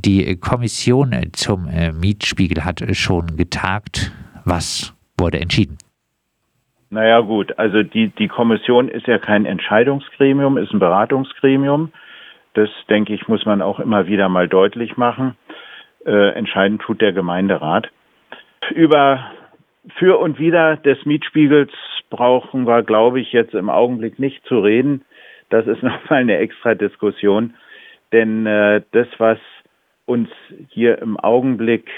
die Kommission zum äh, Mietspiegel hat schon getagt. Was wurde entschieden? Naja gut, also die, die Kommission ist ja kein Entscheidungsgremium, ist ein Beratungsgremium. Das, denke ich, muss man auch immer wieder mal deutlich machen. Äh, entscheidend tut der Gemeinderat. Über für und wider des Mietspiegels brauchen wir, glaube ich, jetzt im Augenblick nicht zu reden. Das ist nochmal eine extra Diskussion. Denn äh, das, was uns hier im Augenblick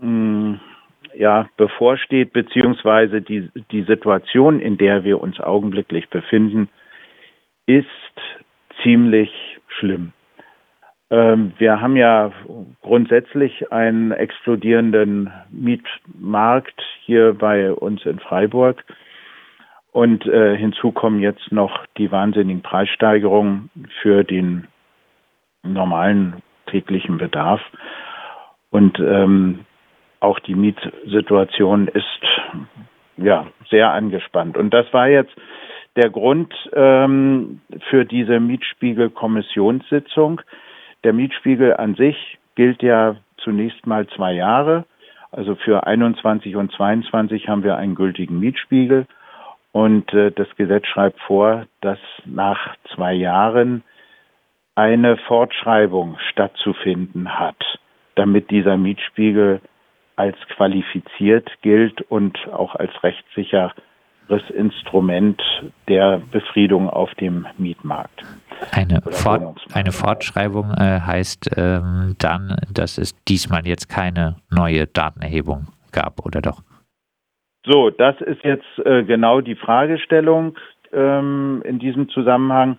mh, hm, ja, bevorsteht, beziehungsweise die, die Situation, in der wir uns augenblicklich befinden, ist ziemlich schlimm. Ähm, wir haben ja grundsätzlich einen explodierenden Mietmarkt hier bei uns in Freiburg. Und äh, hinzu kommen jetzt noch die wahnsinnigen Preissteigerungen für den normalen täglichen Bedarf. Und ähm, auch die Mietsituation ist ja sehr angespannt. Und das war jetzt der Grund ähm, für diese Mietspiegel-Kommissionssitzung. Der Mietspiegel an sich gilt ja zunächst mal zwei Jahre. Also für 21 und 22 haben wir einen gültigen Mietspiegel. Und äh, das Gesetz schreibt vor, dass nach zwei Jahren eine Fortschreibung stattzufinden hat, damit dieser Mietspiegel als qualifiziert gilt und auch als rechtssicher Instrument der Befriedung auf dem Mietmarkt. Eine, Fort, eine Fortschreibung äh, heißt ähm, dann, dass es diesmal jetzt keine neue Datenerhebung gab, oder doch? So, das ist jetzt äh, genau die Fragestellung ähm, in diesem Zusammenhang.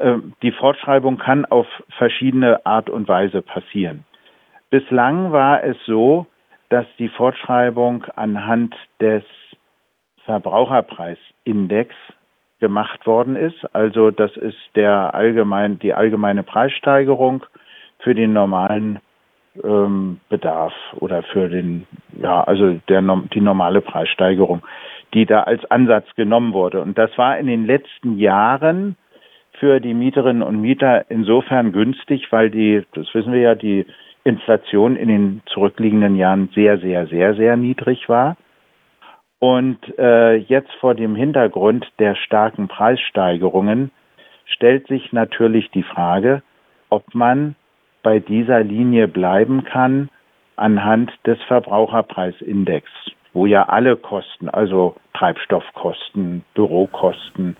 Ähm, die Fortschreibung kann auf verschiedene Art und Weise passieren. Bislang war es so, dass die Fortschreibung anhand des Verbraucherpreisindex gemacht worden ist. Also das ist der allgemein, die allgemeine Preissteigerung für den normalen ähm, Bedarf oder für den, ja, also der, die normale Preissteigerung, die da als Ansatz genommen wurde. Und das war in den letzten Jahren für die Mieterinnen und Mieter insofern günstig, weil die, das wissen wir ja, die Inflation in den zurückliegenden Jahren sehr, sehr, sehr, sehr niedrig war. Und äh, jetzt vor dem Hintergrund der starken Preissteigerungen stellt sich natürlich die Frage, ob man bei dieser Linie bleiben kann anhand des Verbraucherpreisindex, wo ja alle Kosten, also Treibstoffkosten, Bürokosten,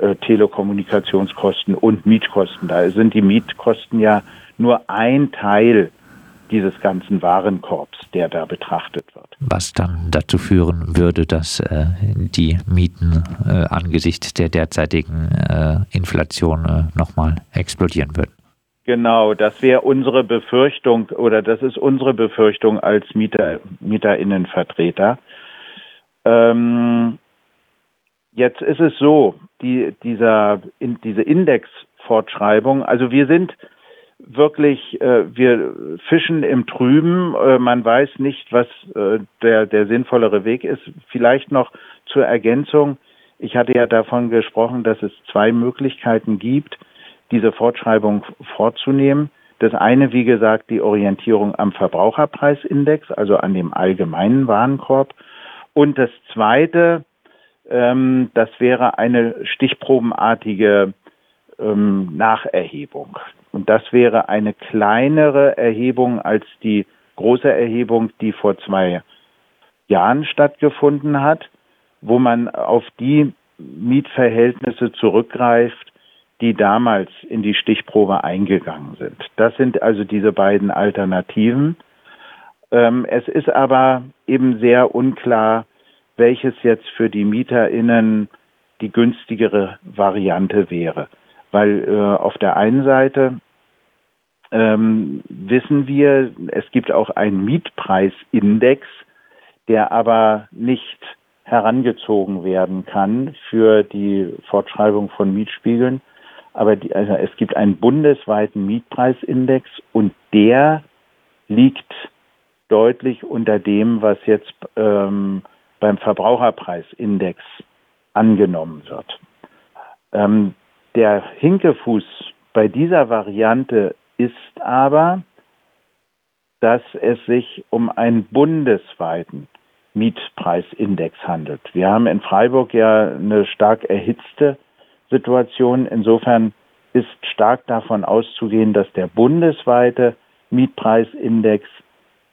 äh, Telekommunikationskosten und Mietkosten, da sind die Mietkosten ja nur ein Teil dieses ganzen Warenkorbs, der da betrachtet wird. Was dann dazu führen würde, dass äh, die Mieten äh, angesichts der derzeitigen äh, Inflation äh, nochmal explodieren würden. Genau, das wäre unsere Befürchtung oder das ist unsere Befürchtung als Mieter, Mieterinnenvertreter. Ähm, jetzt ist es so, die, dieser, in, diese Indexfortschreibung, also wir sind wirklich, äh, wir fischen im Trüben. Äh, man weiß nicht, was äh, der, der sinnvollere Weg ist. Vielleicht noch zur Ergänzung. Ich hatte ja davon gesprochen, dass es zwei Möglichkeiten gibt, diese Fortschreibung vorzunehmen. Das eine, wie gesagt, die Orientierung am Verbraucherpreisindex, also an dem allgemeinen Warenkorb. Und das zweite, ähm, das wäre eine stichprobenartige ähm, Nacherhebung. Und das wäre eine kleinere Erhebung als die große Erhebung, die vor zwei Jahren stattgefunden hat, wo man auf die Mietverhältnisse zurückgreift, die damals in die Stichprobe eingegangen sind. Das sind also diese beiden Alternativen. Ähm, es ist aber eben sehr unklar, welches jetzt für die MieterInnen die günstigere Variante wäre weil äh, auf der einen Seite ähm, wissen wir, es gibt auch einen Mietpreisindex, der aber nicht herangezogen werden kann für die Fortschreibung von Mietspiegeln. Aber die, also es gibt einen bundesweiten Mietpreisindex und der liegt deutlich unter dem, was jetzt ähm, beim Verbraucherpreisindex angenommen wird. Ähm, der Hinkefuß bei dieser Variante ist aber, dass es sich um einen bundesweiten Mietpreisindex handelt. Wir haben in Freiburg ja eine stark erhitzte Situation. Insofern ist stark davon auszugehen, dass der bundesweite Mietpreisindex,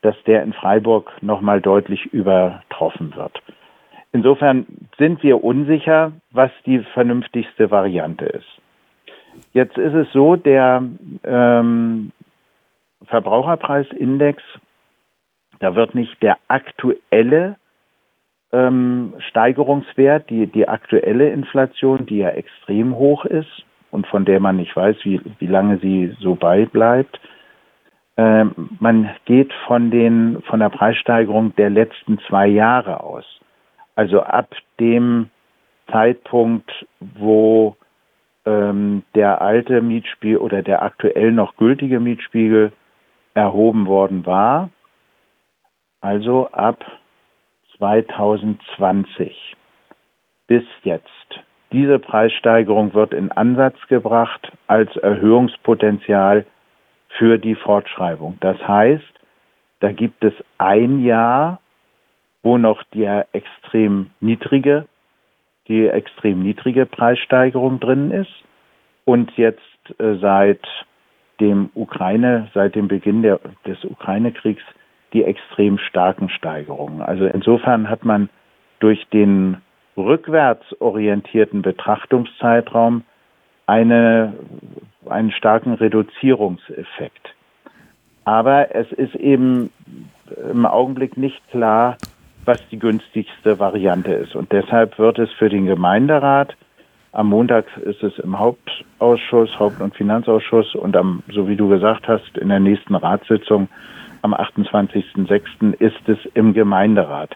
dass der in Freiburg nochmal deutlich übertroffen wird. Insofern sind wir unsicher, was die vernünftigste Variante ist. Jetzt ist es so, der ähm, Verbraucherpreisindex, da wird nicht der aktuelle ähm, Steigerungswert, die, die aktuelle Inflation, die ja extrem hoch ist und von der man nicht weiß, wie, wie lange sie so beibleibt, man geht von, den, von der Preissteigerung der letzten zwei Jahre aus. Also ab dem Zeitpunkt, wo ähm, der alte Mietspiegel oder der aktuell noch gültige Mietspiegel erhoben worden war, also ab 2020 bis jetzt. Diese Preissteigerung wird in Ansatz gebracht als Erhöhungspotenzial für die Fortschreibung. Das heißt, da gibt es ein Jahr, wo noch der extrem niedrige, die extrem niedrige Preissteigerung drin ist und jetzt äh, seit dem Ukraine, seit dem Beginn der, des Ukraine-Kriegs die extrem starken Steigerungen. Also insofern hat man durch den rückwärts orientierten Betrachtungszeitraum eine, einen starken Reduzierungseffekt. Aber es ist eben im Augenblick nicht klar, was die günstigste Variante ist. Und deshalb wird es für den Gemeinderat, am Montag ist es im Hauptausschuss, Haupt- und Finanzausschuss und am, so wie du gesagt hast, in der nächsten Ratssitzung am 28.06. ist es im Gemeinderat.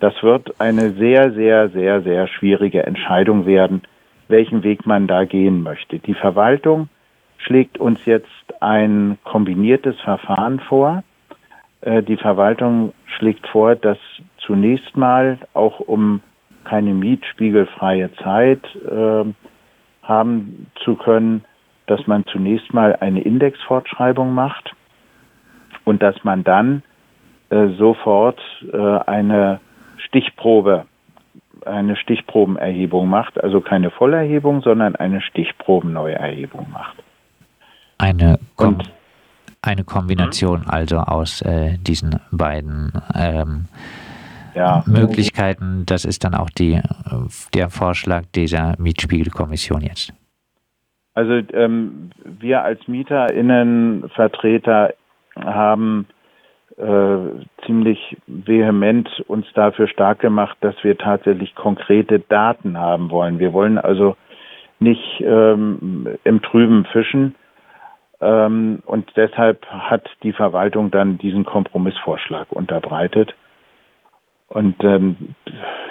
Das wird eine sehr, sehr, sehr, sehr schwierige Entscheidung werden, welchen Weg man da gehen möchte. Die Verwaltung schlägt uns jetzt ein kombiniertes Verfahren vor. Äh, die Verwaltung schlägt vor, dass zunächst mal auch um keine mietspiegelfreie Zeit äh, haben zu können, dass man zunächst mal eine Indexfortschreibung macht und dass man dann äh, sofort äh, eine Stichprobe, eine Stichprobenerhebung macht, also keine Vollerhebung, sondern eine Stichprobenneuerhebung macht. Eine, Kom und, eine Kombination hm? also aus äh, diesen beiden ähm, ja. Möglichkeiten. Das ist dann auch die, der Vorschlag dieser Mietspiegelkommission jetzt. Also ähm, wir als MieterInnenvertreter haben äh, ziemlich vehement uns dafür stark gemacht, dass wir tatsächlich konkrete Daten haben wollen. Wir wollen also nicht ähm, im Trüben fischen. Ähm, und deshalb hat die Verwaltung dann diesen Kompromissvorschlag unterbreitet. Und ähm,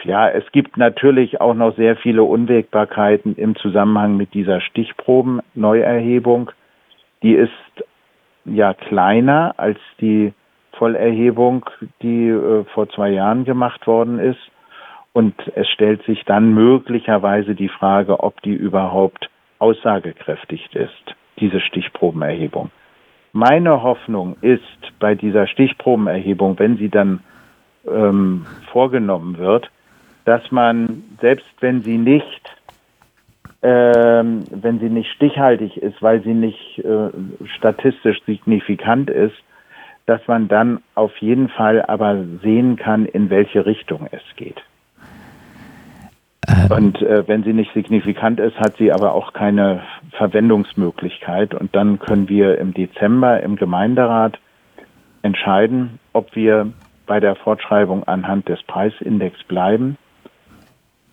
ja, es gibt natürlich auch noch sehr viele Unwägbarkeiten im Zusammenhang mit dieser Stichproben-Neuerhebung. Die ist ja kleiner als die Vollerhebung, die äh, vor zwei Jahren gemacht worden ist. Und es stellt sich dann möglicherweise die Frage, ob die überhaupt aussagekräftig ist, diese Stichprobenerhebung. Meine Hoffnung ist bei dieser Stichprobenerhebung, wenn sie dann ähm, vorgenommen wird, dass man, selbst wenn sie nicht ähm, wenn sie nicht stichhaltig ist, weil sie nicht äh, statistisch signifikant ist, dass man dann auf jeden Fall aber sehen kann, in welche Richtung es geht. Ähm. Und äh, wenn sie nicht signifikant ist, hat sie aber auch keine Verwendungsmöglichkeit. Und dann können wir im Dezember im Gemeinderat entscheiden, ob wir bei der Fortschreibung anhand des Preisindex bleiben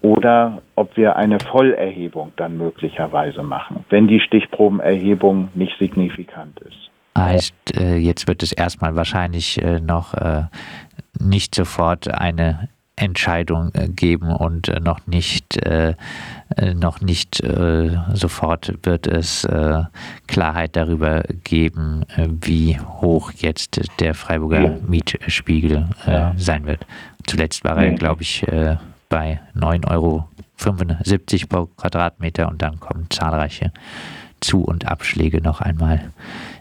oder ob wir eine Vollerhebung dann möglicherweise machen, wenn die Stichprobenerhebung nicht signifikant ist. Heißt, äh, jetzt wird es erstmal wahrscheinlich äh, noch äh, nicht sofort eine Entscheidung geben und noch nicht noch nicht sofort wird es Klarheit darüber geben, wie hoch jetzt der Freiburger ja. Mietspiegel sein wird. Zuletzt war er, glaube ich, bei 9,75 Euro pro Quadratmeter und dann kommen zahlreiche Zu- und Abschläge noch einmal.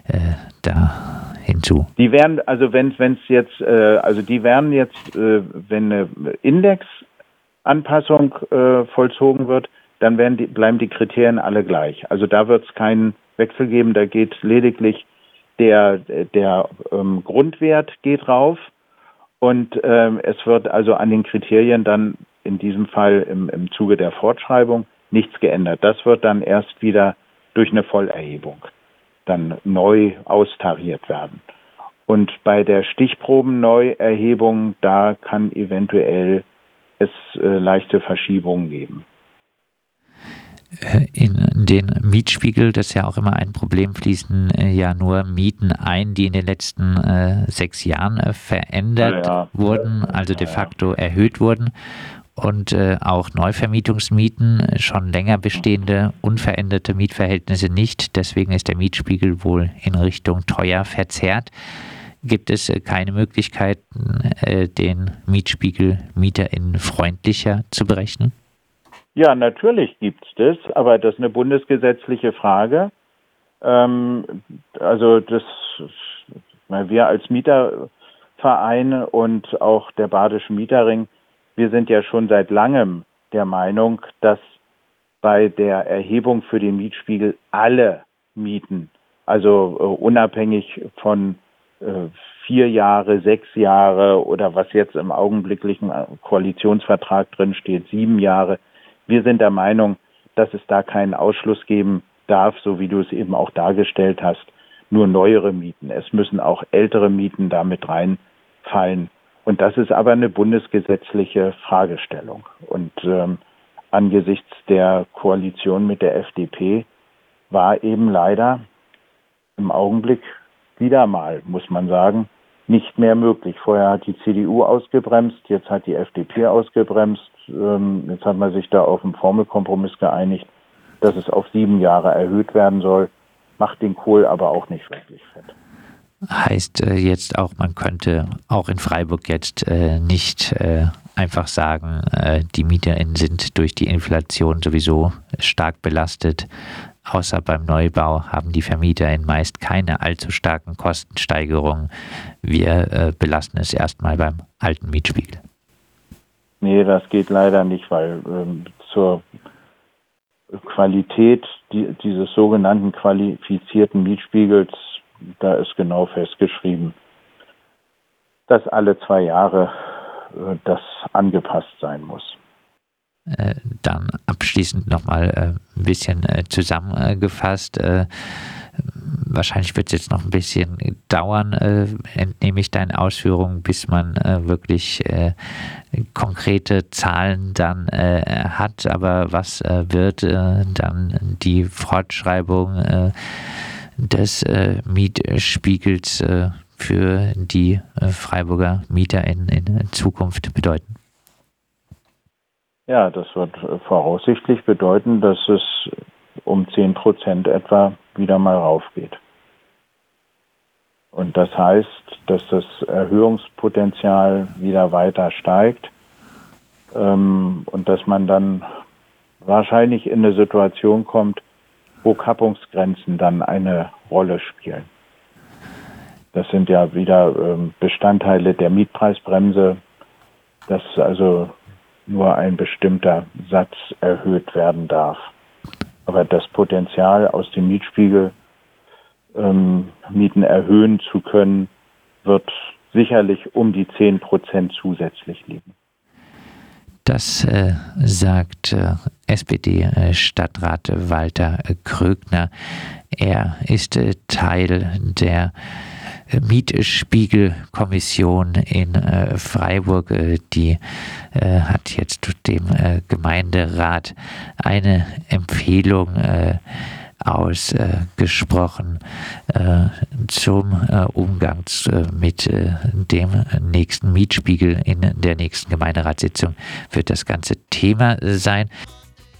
Äh, da hinzu. Die werden, also wenn es jetzt, äh, also die werden jetzt, äh, wenn eine Indexanpassung äh, vollzogen wird, dann werden die, bleiben die Kriterien alle gleich. Also da wird es keinen Wechsel geben, da geht lediglich der, der ähm, Grundwert geht rauf und ähm, es wird also an den Kriterien dann in diesem Fall im, im Zuge der Fortschreibung nichts geändert. Das wird dann erst wieder durch eine Vollerhebung dann neu austariert werden. Und bei der Stichprobenneuerhebung, da kann eventuell es äh, leichte Verschiebungen geben. Äh, in den Mietspiegel, das ist ja auch immer ein Problem, fließen äh, ja nur Mieten ein, die in den letzten äh, sechs Jahren äh, verändert ja. wurden, also de facto erhöht wurden. Und äh, auch Neuvermietungsmieten, schon länger bestehende, unveränderte Mietverhältnisse nicht. Deswegen ist der Mietspiegel wohl in Richtung teuer verzerrt. Gibt es äh, keine Möglichkeiten, den Mietspiegel MieterInnen freundlicher zu berechnen? Ja, natürlich gibt es das, aber das ist eine bundesgesetzliche Frage. Ähm, also das, wir als Mieterverein und auch der Badische Mieterring, wir sind ja schon seit langem der Meinung, dass bei der Erhebung für den Mietspiegel alle Mieten, also uh, unabhängig von uh, vier Jahre, sechs Jahre oder was jetzt im augenblicklichen Koalitionsvertrag drin steht, sieben Jahre, wir sind der Meinung, dass es da keinen Ausschluss geben darf, so wie du es eben auch dargestellt hast, nur neuere Mieten. Es müssen auch ältere Mieten damit reinfallen. Und das ist aber eine bundesgesetzliche Fragestellung. Und ähm, angesichts der Koalition mit der FDP war eben leider im Augenblick wieder mal, muss man sagen, nicht mehr möglich. Vorher hat die CDU ausgebremst, jetzt hat die FDP ausgebremst ähm, jetzt hat man sich da auf einen Formelkompromiss geeinigt, dass es auf sieben Jahre erhöht werden soll, macht den Kohl aber auch nicht wirklich fett. Heißt äh, jetzt auch, man könnte auch in Freiburg jetzt äh, nicht äh, einfach sagen, äh, die MieterInnen sind durch die Inflation sowieso stark belastet. Außer beim Neubau haben die VermieterInnen meist keine allzu starken Kostensteigerungen. Wir äh, belasten es erstmal beim alten Mietspiegel. Nee, das geht leider nicht, weil ähm, zur Qualität die, dieses sogenannten qualifizierten Mietspiegels, da ist genau festgeschrieben, dass alle zwei Jahre äh, das angepasst sein muss. Äh, dann abschließend nochmal äh, ein bisschen äh, zusammengefasst. Wahrscheinlich wird es jetzt noch ein bisschen dauern, entnehme ich deinen Ausführungen, bis man wirklich konkrete Zahlen dann hat. Aber was wird dann die Fortschreibung des Mietspiegels für die Freiburger Mieter in, in Zukunft bedeuten? Ja, das wird voraussichtlich bedeuten, dass es um 10 Prozent etwa wieder mal raufgeht. Und das heißt, dass das Erhöhungspotenzial wieder weiter steigt ähm, und dass man dann wahrscheinlich in eine Situation kommt, wo Kappungsgrenzen dann eine Rolle spielen. Das sind ja wieder ähm, Bestandteile der Mietpreisbremse, dass also nur ein bestimmter Satz erhöht werden darf. Aber das Potenzial aus dem Mietspiegel ähm, Mieten erhöhen zu können, wird sicherlich um die 10 Prozent zusätzlich liegen. Das äh, sagt äh, SPD-Stadtrat Walter Krögner. Er ist äh, Teil der Mietspiegelkommission in äh, Freiburg. Äh, die äh, hat jetzt dem Gemeinderat eine Empfehlung ausgesprochen zum Umgang mit dem nächsten Mietspiegel in der nächsten Gemeinderatssitzung wird das ganze Thema sein.